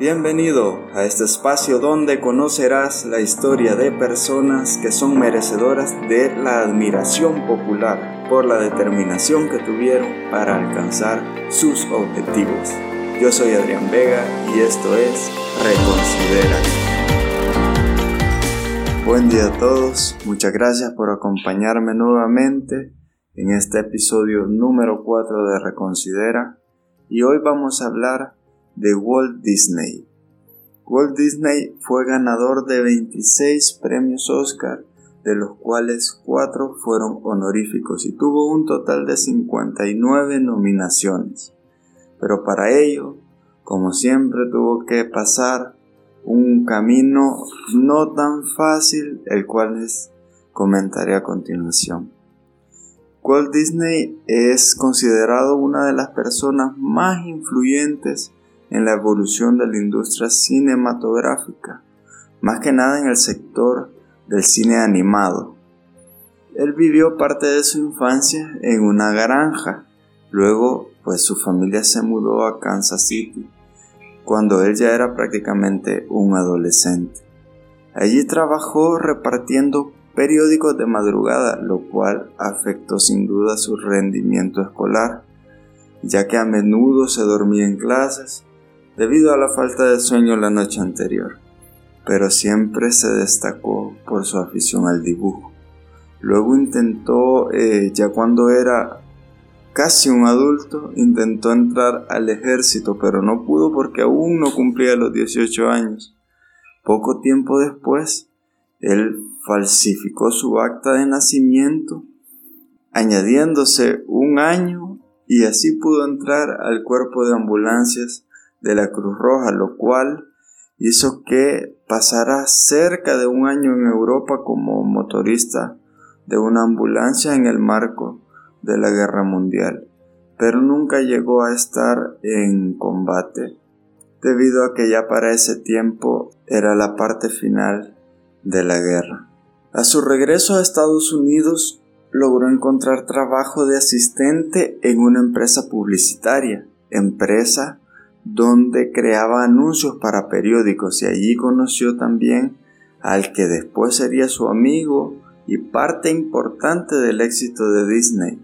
Bienvenido a este espacio donde conocerás la historia de personas que son merecedoras de la admiración popular por la determinación que tuvieron para alcanzar sus objetivos. Yo soy Adrián Vega y esto es Reconsidera. Buen día a todos, muchas gracias por acompañarme nuevamente en este episodio número 4 de Reconsidera y hoy vamos a hablar de Walt Disney. Walt Disney fue ganador de 26 premios Oscar, de los cuales 4 fueron honoríficos y tuvo un total de 59 nominaciones. Pero para ello, como siempre, tuvo que pasar un camino no tan fácil, el cual les comentaré a continuación. Walt Disney es considerado una de las personas más influyentes en la evolución de la industria cinematográfica, más que nada en el sector del cine animado. Él vivió parte de su infancia en una granja, luego pues su familia se mudó a Kansas City, cuando él ya era prácticamente un adolescente. Allí trabajó repartiendo periódicos de madrugada, lo cual afectó sin duda su rendimiento escolar, ya que a menudo se dormía en clases debido a la falta de sueño la noche anterior, pero siempre se destacó por su afición al dibujo. Luego intentó, eh, ya cuando era casi un adulto, intentó entrar al ejército, pero no pudo porque aún no cumplía los 18 años. Poco tiempo después, él falsificó su acta de nacimiento, añadiéndose un año y así pudo entrar al cuerpo de ambulancias de la Cruz Roja, lo cual hizo que pasara cerca de un año en Europa como motorista de una ambulancia en el marco de la Guerra Mundial, pero nunca llegó a estar en combate debido a que ya para ese tiempo era la parte final de la guerra. A su regreso a Estados Unidos logró encontrar trabajo de asistente en una empresa publicitaria, empresa donde creaba anuncios para periódicos y allí conoció también al que después sería su amigo y parte importante del éxito de Disney.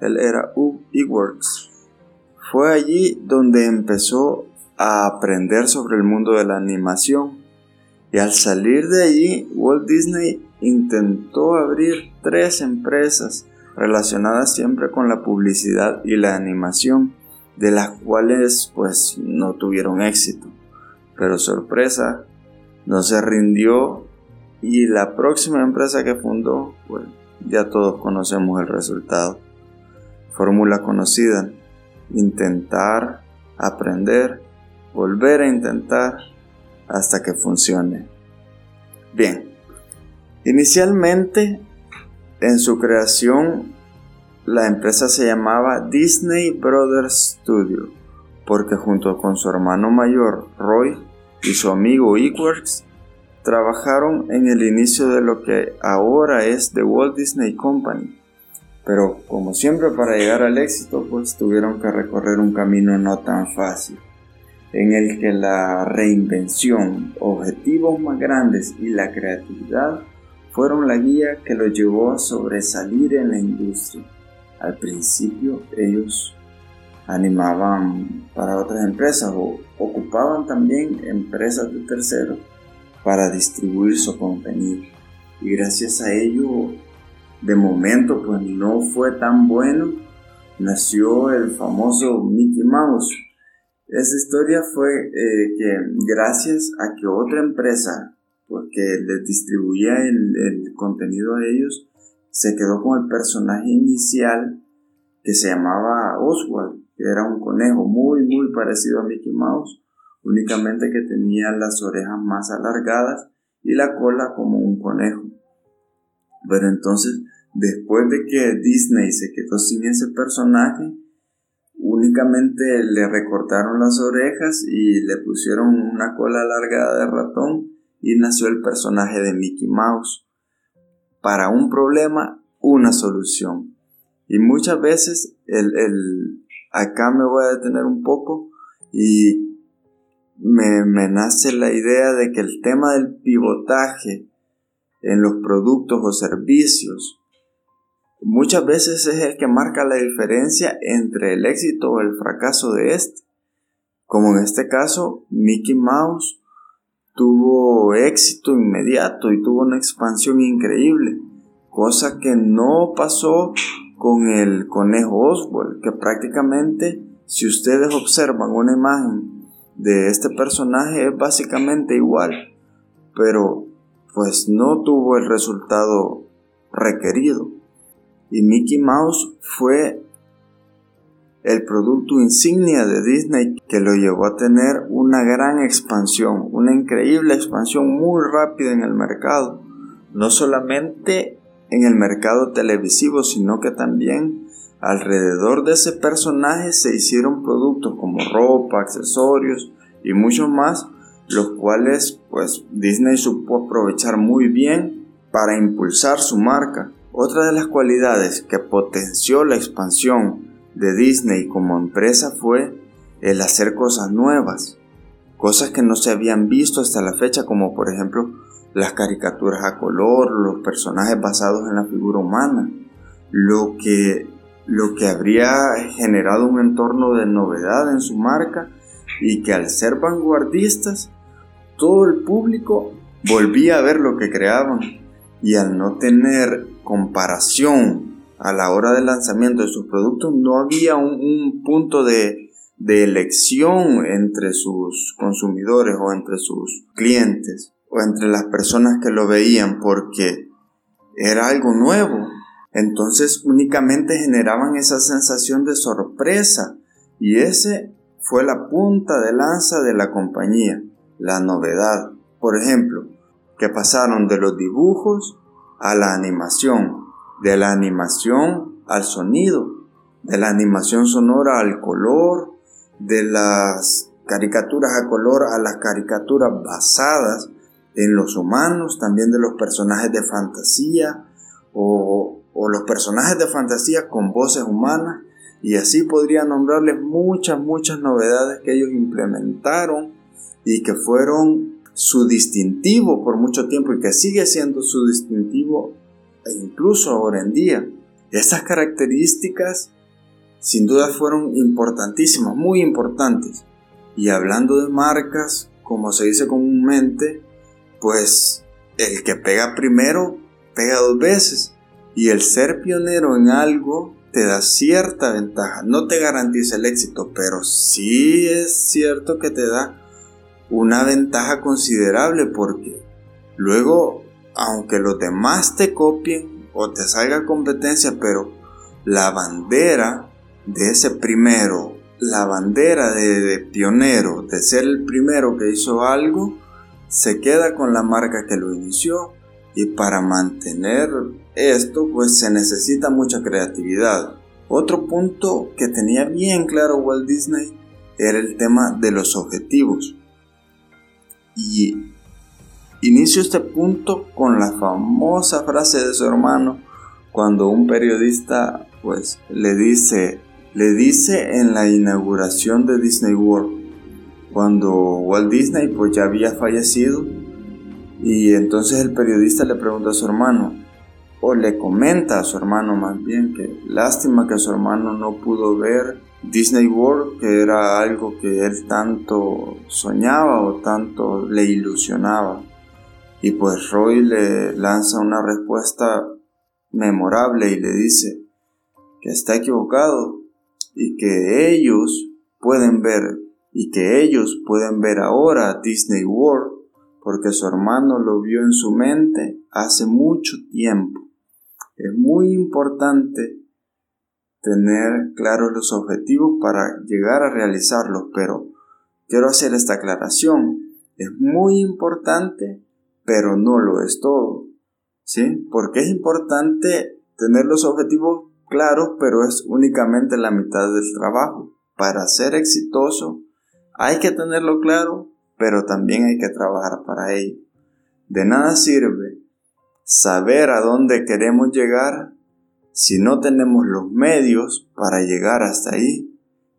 Él era Hugh Eworks. Fue allí donde empezó a aprender sobre el mundo de la animación. Y al salir de allí, Walt Disney intentó abrir tres empresas relacionadas siempre con la publicidad y la animación de las cuales pues no tuvieron éxito. Pero sorpresa, no se rindió y la próxima empresa que fundó, pues ya todos conocemos el resultado. Fórmula conocida, intentar, aprender, volver a intentar hasta que funcione. Bien, inicialmente en su creación la empresa se llamaba Disney Brothers Studio, porque junto con su hermano mayor Roy y su amigo Equworks trabajaron en el inicio de lo que ahora es The Walt Disney Company. Pero como siempre para llegar al éxito pues tuvieron que recorrer un camino no tan fácil, en el que la reinvención, objetivos más grandes y la creatividad fueron la guía que los llevó a sobresalir en la industria. Al principio ellos animaban para otras empresas o ocupaban también empresas de terceros para distribuir su contenido. Y gracias a ello, de momento, pues no fue tan bueno. Nació el famoso Mickey Mouse. Esa historia fue eh, que gracias a que otra empresa, porque pues, les distribuía el, el contenido a ellos, se quedó con el personaje inicial que se llamaba Oswald, que era un conejo muy muy parecido a Mickey Mouse, únicamente que tenía las orejas más alargadas y la cola como un conejo. Pero entonces, después de que Disney se quedó sin ese personaje, únicamente le recortaron las orejas y le pusieron una cola alargada de ratón y nació el personaje de Mickey Mouse para un problema una solución. Y muchas veces el, acá me voy a detener un poco y me, me nace la idea de que el tema del pivotaje en los productos o servicios muchas veces es el que marca la diferencia entre el éxito o el fracaso de este. Como en este caso, Mickey Mouse tuvo éxito inmediato y tuvo una expansión increíble, cosa que no pasó con el conejo Oswald, que prácticamente si ustedes observan una imagen de este personaje es básicamente igual, pero pues no tuvo el resultado requerido. Y Mickey Mouse fue el producto insignia de Disney que lo llevó a tener una gran expansión, una increíble expansión muy rápida en el mercado. No solamente en el mercado televisivo, sino que también alrededor de ese personaje se hicieron productos como ropa, accesorios y mucho más, los cuales pues Disney supo aprovechar muy bien para impulsar su marca. Otra de las cualidades que potenció la expansión de Disney como empresa fue el hacer cosas nuevas, cosas que no se habían visto hasta la fecha, como por ejemplo las caricaturas a color, los personajes basados en la figura humana, lo que, lo que habría generado un entorno de novedad en su marca y que al ser vanguardistas, todo el público volvía a ver lo que creaban. Y al no tener comparación a la hora del lanzamiento de sus productos no había un, punto de, de elección entre sus consumidores o entre sus clientes o entre las personas que lo veían porque era algo nuevo. Entonces únicamente generaban esa sensación de sorpresa y ese fue la punta de lanza de la compañía, la novedad. Por ejemplo, que pasaron de los dibujos a la animación, de la animación al sonido, de la animación sonora al color, de las caricaturas a color a las caricaturas basadas en los humanos, también de los personajes de fantasía o, los personajes de fantasía con voces humanas. Y así podría nombrarles muchas, muchas novedades que ellos implementaron y que fueron su distintivo por mucho tiempo y que sigue siendo su distintivo e incluso ahora en día. Estas características sin duda fueron importantísimas, muy importantes. Y hablando de marcas, como se dice comúnmente, pues el que pega primero pega dos veces. Y el ser pionero en algo te da cierta ventaja. No te garantiza el éxito, pero sí es cierto que te da una ventaja considerable porque luego aunque los demás te copien o te salga competencia, pero la bandera de ese primero, la bandera de, pionero, de ser el primero que hizo algo, se queda con la marca que lo inició. Y para mantener esto, pues se necesita mucha creatividad. Otro punto que tenía bien claro Walt Disney era el tema de los objetivos. Y Inicio este punto con la famosa frase de su hermano cuando un periodista pues le dice le dice en la inauguración de Disney World cuando Walt Disney pues ya había fallecido y entonces el periodista le pregunta a su hermano o le comenta a su hermano más bien que lástima que su hermano no pudo ver Disney World que era algo que él tanto soñaba o tanto le ilusionaba y pues Roy le lanza una respuesta memorable y le dice que está equivocado y que ellos pueden ver y que ellos pueden ver ahora Disney World porque su hermano lo vio en su mente hace mucho tiempo. Es muy importante tener claros los objetivos para llegar a realizarlos, pero quiero hacer esta aclaración. Es muy importante pero no lo es todo. ¿Sí? Porque es importante tener los objetivos claros, pero es únicamente la mitad del trabajo. Para ser exitoso hay que tenerlo claro, pero también hay que trabajar para ello. De nada sirve saber a dónde queremos llegar si no tenemos los medios para llegar hasta ahí,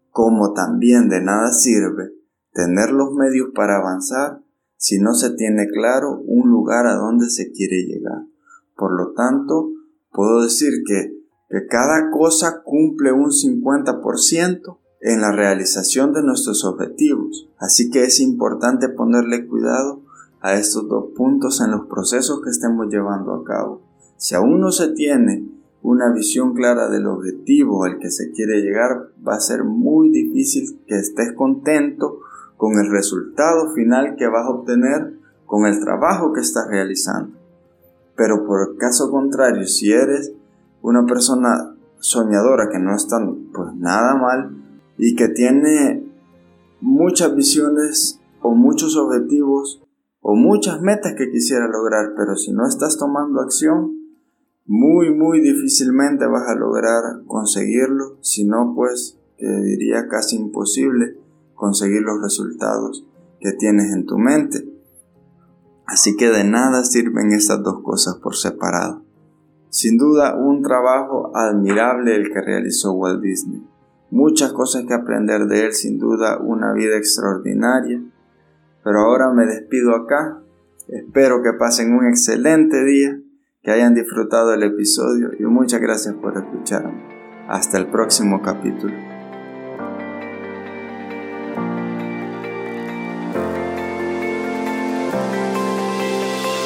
como también de nada sirve tener los medios para avanzar si no se tiene claro un lugar a donde se quiere llegar. Por lo tanto, puedo decir que, que cada cosa cumple un 50% en la realización de nuestros objetivos. Así que es importante ponerle cuidado a estos dos puntos en los procesos que estemos llevando a cabo. Si aún no se tiene una visión clara del objetivo al que se quiere llegar, va a ser muy difícil que estés contento con el resultado final que vas a obtener con el trabajo que estás realizando. Pero por el caso contrario, si eres una persona soñadora que no está pues nada mal y que tiene muchas visiones o muchos objetivos o muchas metas que quisiera lograr, pero si no estás tomando acción, muy muy difícilmente vas a lograr conseguirlo, si no pues que diría casi imposible conseguir los resultados que tienes en tu mente. Así que de nada sirven estas dos cosas por separado. Sin duda un trabajo admirable el que realizó Walt Disney. Muchas cosas que aprender de él, sin duda una vida extraordinaria. Pero ahora me despido acá. Espero que pasen un excelente día, que hayan disfrutado el episodio y muchas gracias por escucharme. Hasta el próximo capítulo.